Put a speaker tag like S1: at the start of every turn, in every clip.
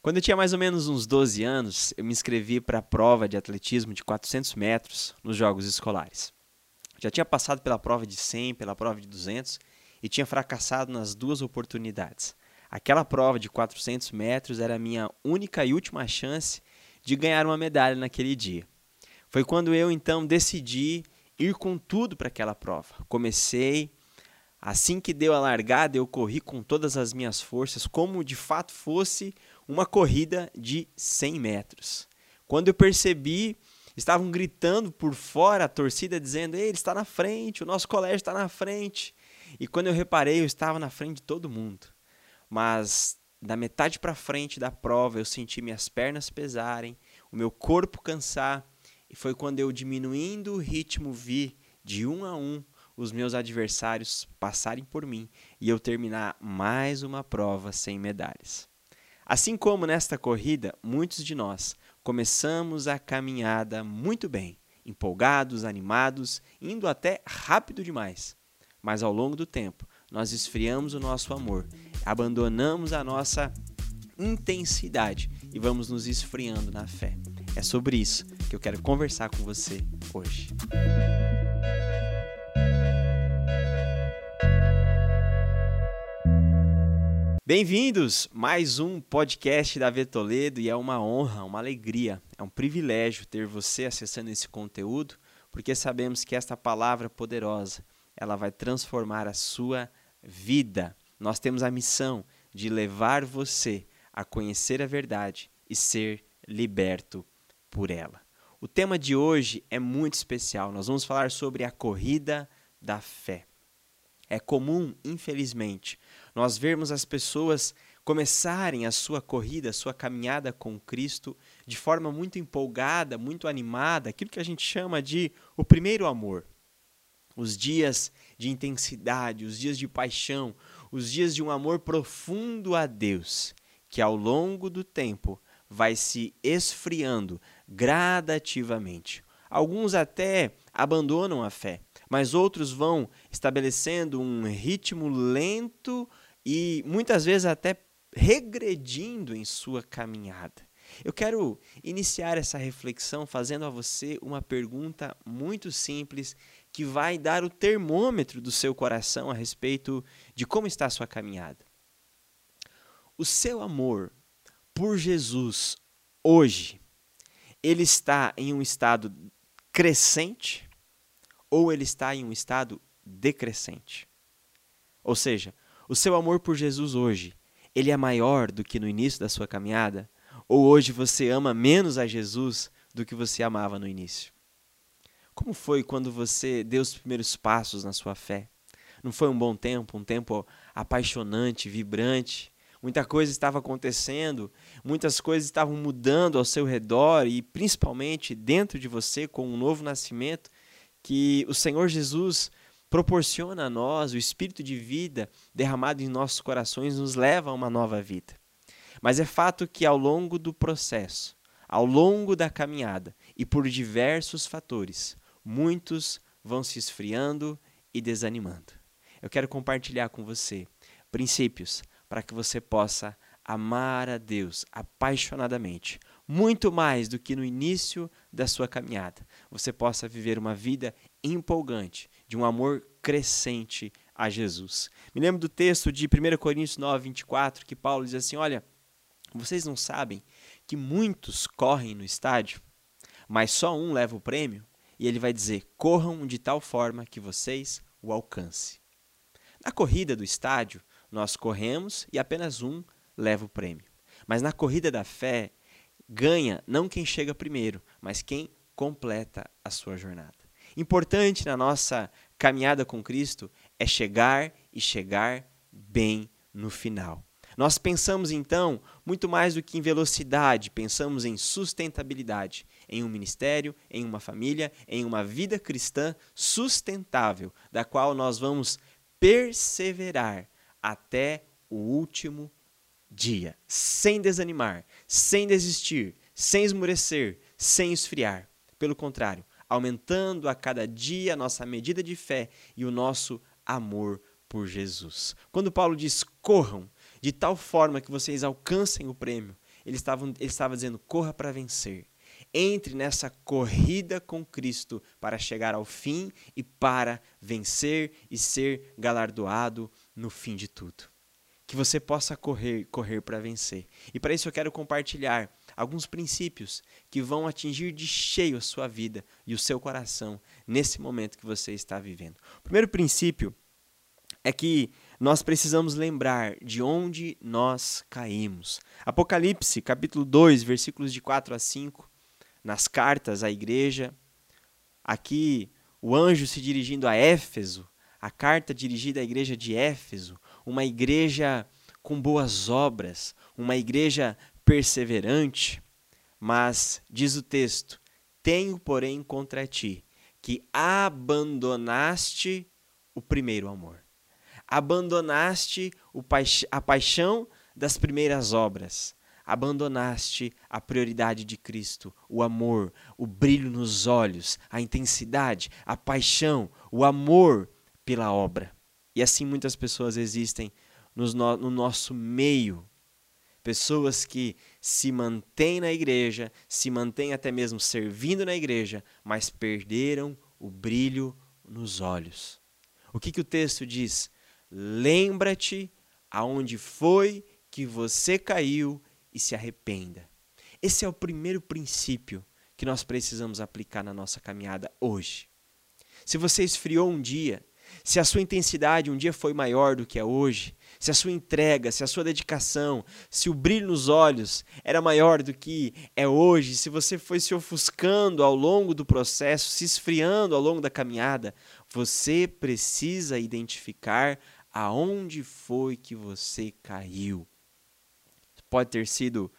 S1: Quando eu tinha mais ou menos uns 12 anos, eu me inscrevi para a prova de atletismo de 400 metros nos Jogos Escolares. Já tinha passado pela prova de 100, pela prova de 200 e tinha fracassado nas duas oportunidades. Aquela prova de 400 metros era a minha única e última chance de ganhar uma medalha naquele dia. Foi quando eu então decidi ir com tudo para aquela prova. Comecei, assim que deu a largada, eu corri com todas as minhas forças, como de fato fosse uma corrida de 100 metros. Quando eu percebi, estavam gritando por fora a torcida dizendo: Ei, ele está na frente, o nosso colégio está na frente. E quando eu reparei, eu estava na frente de todo mundo. Mas da metade para frente da prova, eu senti minhas pernas pesarem, o meu corpo cansar e foi quando eu, diminuindo o ritmo, vi de um a um os meus adversários passarem por mim e eu terminar mais uma prova sem medalhas. Assim como nesta corrida, muitos de nós começamos a caminhada muito bem, empolgados, animados, indo até rápido demais. Mas ao longo do tempo, nós esfriamos o nosso amor, abandonamos a nossa intensidade e vamos nos esfriando na fé. É sobre isso que eu quero conversar com você hoje. Bem-vindos! Mais um podcast da Vetoledo e é uma honra, uma alegria, é um privilégio ter você acessando esse conteúdo, porque sabemos que esta palavra poderosa, ela vai transformar a sua vida. Nós temos a missão de levar você a conhecer a verdade e ser liberto por ela. O tema de hoje é muito especial. Nós vamos falar sobre a corrida da fé. É comum, infelizmente, nós vermos as pessoas começarem a sua corrida, a sua caminhada com Cristo de forma muito empolgada, muito animada, aquilo que a gente chama de o primeiro amor. Os dias de intensidade, os dias de paixão, os dias de um amor profundo a Deus, que ao longo do tempo vai se esfriando gradativamente. Alguns até abandonam a fé, mas outros vão estabelecendo um ritmo lento e muitas vezes até regredindo em sua caminhada. Eu quero iniciar essa reflexão fazendo a você uma pergunta muito simples que vai dar o termômetro do seu coração a respeito de como está a sua caminhada. O seu amor por Jesus hoje, ele está em um estado crescente ou ele está em um estado decrescente? Ou seja, o seu amor por Jesus hoje, ele é maior do que no início da sua caminhada? Ou hoje você ama menos a Jesus do que você amava no início? Como foi quando você deu os primeiros passos na sua fé? Não foi um bom tempo, um tempo apaixonante, vibrante, muita coisa estava acontecendo, muitas coisas estavam mudando ao seu redor e principalmente dentro de você com um novo nascimento que o Senhor Jesus proporciona a nós, o espírito de vida derramado em nossos corações nos leva a uma nova vida. Mas é fato que ao longo do processo, ao longo da caminhada e por diversos fatores, muitos vão se esfriando e desanimando. Eu quero compartilhar com você princípios para que você possa amar a Deus apaixonadamente, muito mais do que no início da sua caminhada. Você possa viver uma vida empolgante, de um amor crescente a Jesus. Me lembro do texto de 1 Coríntios 9, 24, que Paulo diz assim: Olha, vocês não sabem que muitos correm no estádio, mas só um leva o prêmio? E ele vai dizer: corram de tal forma que vocês o alcancem. Na corrida do estádio, nós corremos e apenas um leva o prêmio. Mas na corrida da fé, ganha não quem chega primeiro, mas quem completa a sua jornada. Importante na nossa caminhada com Cristo é chegar e chegar bem no final. Nós pensamos então muito mais do que em velocidade, pensamos em sustentabilidade, em um ministério, em uma família, em uma vida cristã sustentável, da qual nós vamos perseverar até o último dia, sem desanimar, sem desistir, sem esmurecer, sem esfriar. Pelo contrário, aumentando a cada dia a nossa medida de fé e o nosso amor por Jesus. Quando Paulo diz corram de tal forma que vocês alcancem o prêmio, ele estava, ele estava dizendo: corra para vencer. Entre nessa corrida com Cristo para chegar ao fim e para vencer e ser galardoado no fim de tudo. Que você possa correr, correr para vencer. E para isso eu quero compartilhar alguns princípios que vão atingir de cheio a sua vida e o seu coração nesse momento que você está vivendo. O primeiro princípio é que nós precisamos lembrar de onde nós caímos. Apocalipse, capítulo 2, versículos de 4 a 5, nas cartas à igreja. Aqui, o anjo se dirigindo a Éfeso, a carta dirigida à igreja de Éfeso, uma igreja com boas obras, uma igreja perseverante. Mas, diz o texto: Tenho, porém, contra ti que abandonaste o primeiro amor abandonaste a paixão das primeiras obras, abandonaste a prioridade de Cristo, o amor, o brilho nos olhos, a intensidade, a paixão, o amor pela obra. E assim muitas pessoas existem no nosso meio. Pessoas que se mantêm na igreja, se mantêm até mesmo servindo na igreja, mas perderam o brilho nos olhos. O que, que o texto diz? Lembra-te aonde foi que você caiu e se arrependa. Esse é o primeiro princípio que nós precisamos aplicar na nossa caminhada hoje. Se você esfriou um dia, se a sua intensidade um dia foi maior do que é hoje, se a sua entrega, se a sua dedicação, se o brilho nos olhos era maior do que é hoje, se você foi se ofuscando ao longo do processo, se esfriando ao longo da caminhada, você precisa identificar aonde foi que você caiu. Pode ter sido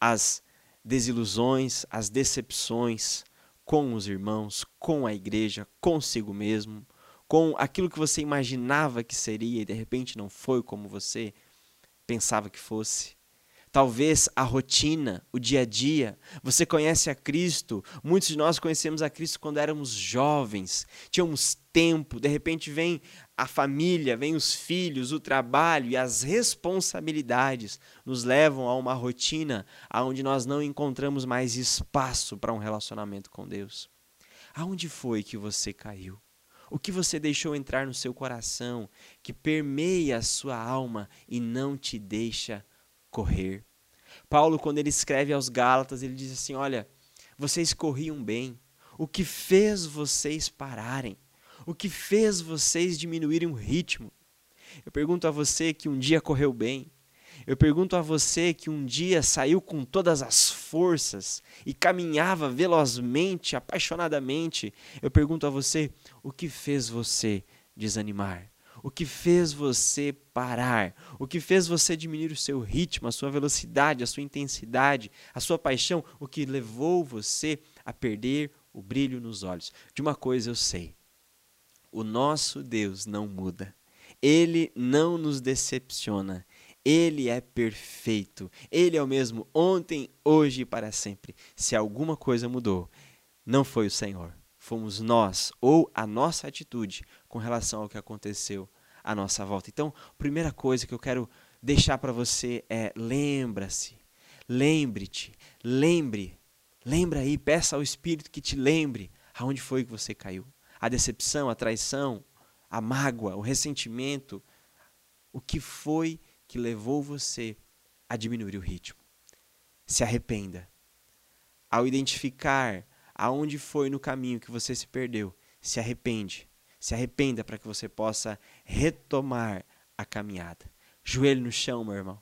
S1: as desilusões, as decepções com os irmãos, com a igreja, consigo mesmo, com aquilo que você imaginava que seria e de repente não foi como você pensava que fosse talvez a rotina, o dia a dia. Você conhece a Cristo, muitos de nós conhecemos a Cristo quando éramos jovens, tínhamos tempo, de repente vem a família, vem os filhos, o trabalho e as responsabilidades nos levam a uma rotina onde nós não encontramos mais espaço para um relacionamento com Deus. Aonde foi que você caiu? O que você deixou entrar no seu coração, que permeia a sua alma e não te deixa correr. Paulo, quando ele escreve aos Gálatas, ele diz assim: Olha, vocês corriam bem. O que fez vocês pararem? O que fez vocês diminuírem o ritmo? Eu pergunto a você que um dia correu bem. Eu pergunto a você que um dia saiu com todas as forças e caminhava velozmente, apaixonadamente. Eu pergunto a você o que fez você desanimar? o que fez você parar, o que fez você diminuir o seu ritmo, a sua velocidade, a sua intensidade, a sua paixão, o que levou você a perder o brilho nos olhos. De uma coisa eu sei: o nosso Deus não muda. Ele não nos decepciona. Ele é perfeito. Ele é o mesmo ontem, hoje e para sempre. Se alguma coisa mudou, não foi o Senhor. Fomos nós ou a nossa atitude com relação ao que aconteceu à nossa volta. Então, primeira coisa que eu quero deixar para você é lembra-se, lembre-te, lembre, lembra aí, peça ao Espírito que te lembre aonde foi que você caiu. A decepção, a traição, a mágoa, o ressentimento, o que foi que levou você a diminuir o ritmo. Se arrependa. Ao identificar aonde foi no caminho que você se perdeu, se arrepende se arrependa para que você possa retomar a caminhada. Joelho no chão, meu irmão.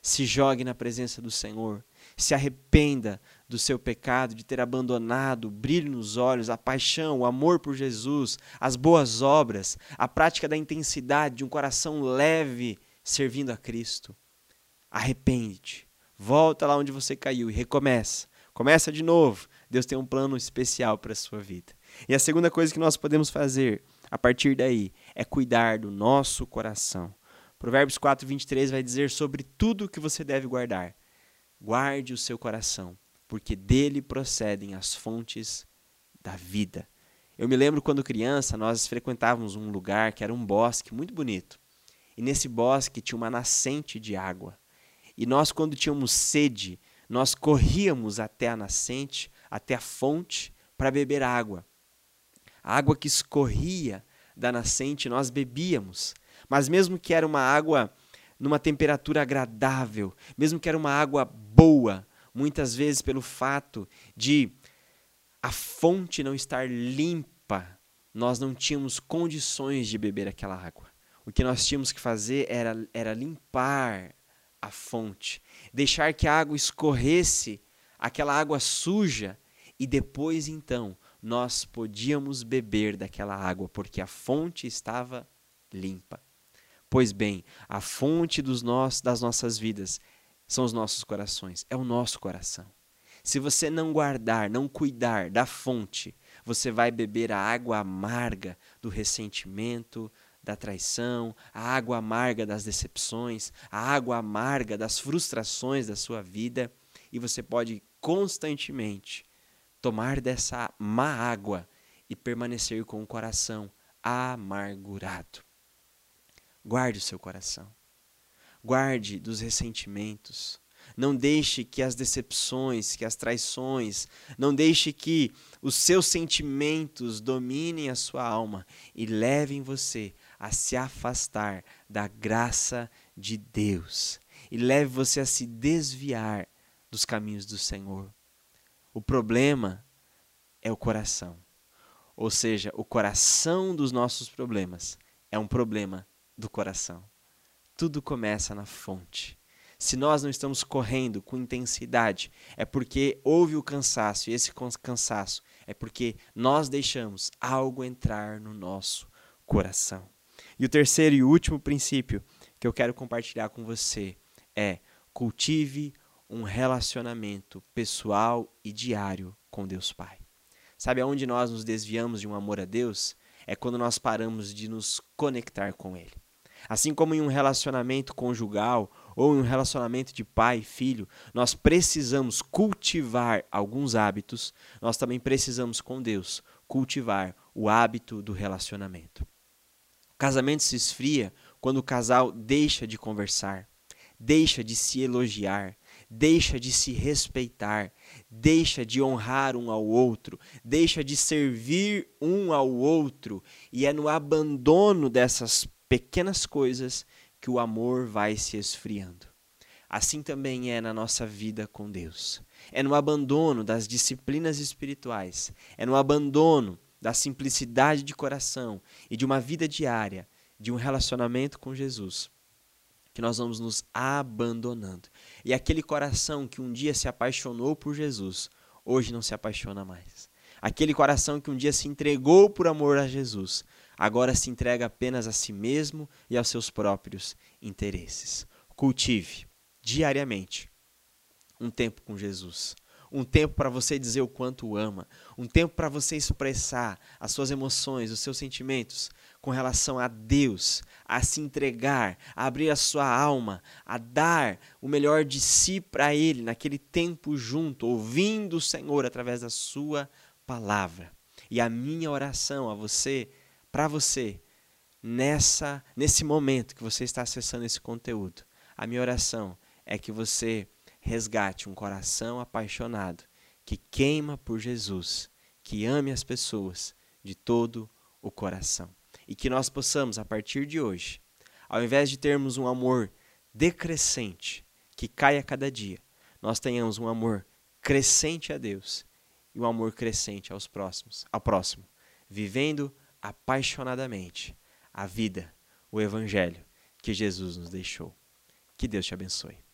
S1: Se jogue na presença do Senhor. Se arrependa do seu pecado, de ter abandonado o brilho nos olhos, a paixão, o amor por Jesus, as boas obras, a prática da intensidade de um coração leve servindo a Cristo. Arrepende-te. Volta lá onde você caiu e recomeça. Começa de novo. Deus tem um plano especial para a sua vida. E a segunda coisa que nós podemos fazer a partir daí é cuidar do nosso coração. Provérbios 4, 23 vai dizer sobre tudo que você deve guardar. Guarde o seu coração, porque dele procedem as fontes da vida. Eu me lembro quando criança, nós frequentávamos um lugar que era um bosque muito bonito. E nesse bosque tinha uma nascente de água. E nós, quando tínhamos sede, nós corríamos até a nascente, até a fonte, para beber água. A água que escorria da nascente nós bebíamos, mas mesmo que era uma água numa temperatura agradável, mesmo que era uma água boa, muitas vezes pelo fato de a fonte não estar limpa, nós não tínhamos condições de beber aquela água. O que nós tínhamos que fazer era, era limpar a fonte, deixar que a água escorresse, aquela água suja, e depois então nós podíamos beber daquela água, porque a fonte estava limpa. Pois bem, a fonte dos nós, das nossas vidas são os nossos corações, é o nosso coração. Se você não guardar, não cuidar da fonte, você vai beber a água amarga do ressentimento, da traição, a água amarga das decepções, a água amarga das frustrações da sua vida, e você pode constantemente tomar dessa má água e permanecer com o coração amargurado. Guarde o seu coração. Guarde dos ressentimentos. Não deixe que as decepções, que as traições, não deixe que os seus sentimentos dominem a sua alma e levem você a se afastar da graça de Deus e leve você a se desviar dos caminhos do Senhor. O problema é o coração. Ou seja, o coração dos nossos problemas é um problema do coração. Tudo começa na fonte. Se nós não estamos correndo com intensidade, é porque houve o cansaço, e esse cansaço é porque nós deixamos algo entrar no nosso coração. E o terceiro e último princípio que eu quero compartilhar com você é cultive um relacionamento pessoal e diário com Deus Pai. Sabe aonde nós nos desviamos de um amor a Deus? É quando nós paramos de nos conectar com Ele. Assim como em um relacionamento conjugal ou em um relacionamento de pai e filho, nós precisamos cultivar alguns hábitos, nós também precisamos com Deus cultivar o hábito do relacionamento. O casamento se esfria quando o casal deixa de conversar, deixa de se elogiar, deixa de se respeitar, deixa de honrar um ao outro, deixa de servir um ao outro, e é no abandono dessas pequenas coisas que o amor vai se esfriando. Assim também é na nossa vida com Deus. É no abandono das disciplinas espirituais, é no abandono da simplicidade de coração e de uma vida diária, de um relacionamento com Jesus, que nós vamos nos abandonando. E aquele coração que um dia se apaixonou por Jesus, hoje não se apaixona mais. Aquele coração que um dia se entregou por amor a Jesus, agora se entrega apenas a si mesmo e aos seus próprios interesses. Cultive diariamente um tempo com Jesus. Um tempo para você dizer o quanto ama, um tempo para você expressar as suas emoções, os seus sentimentos com relação a Deus, a se entregar, a abrir a sua alma, a dar o melhor de si para Ele naquele tempo junto, ouvindo o Senhor através da Sua palavra. E a minha oração a você para você nessa nesse momento que você está acessando esse conteúdo. A minha oração é que você resgate um coração apaixonado que queima por Jesus, que ame as pessoas de todo o coração. E que nós possamos, a partir de hoje, ao invés de termos um amor decrescente, que cai a cada dia, nós tenhamos um amor crescente a Deus e um amor crescente aos próximos, ao próximo, vivendo apaixonadamente a vida, o Evangelho que Jesus nos deixou. Que Deus te abençoe.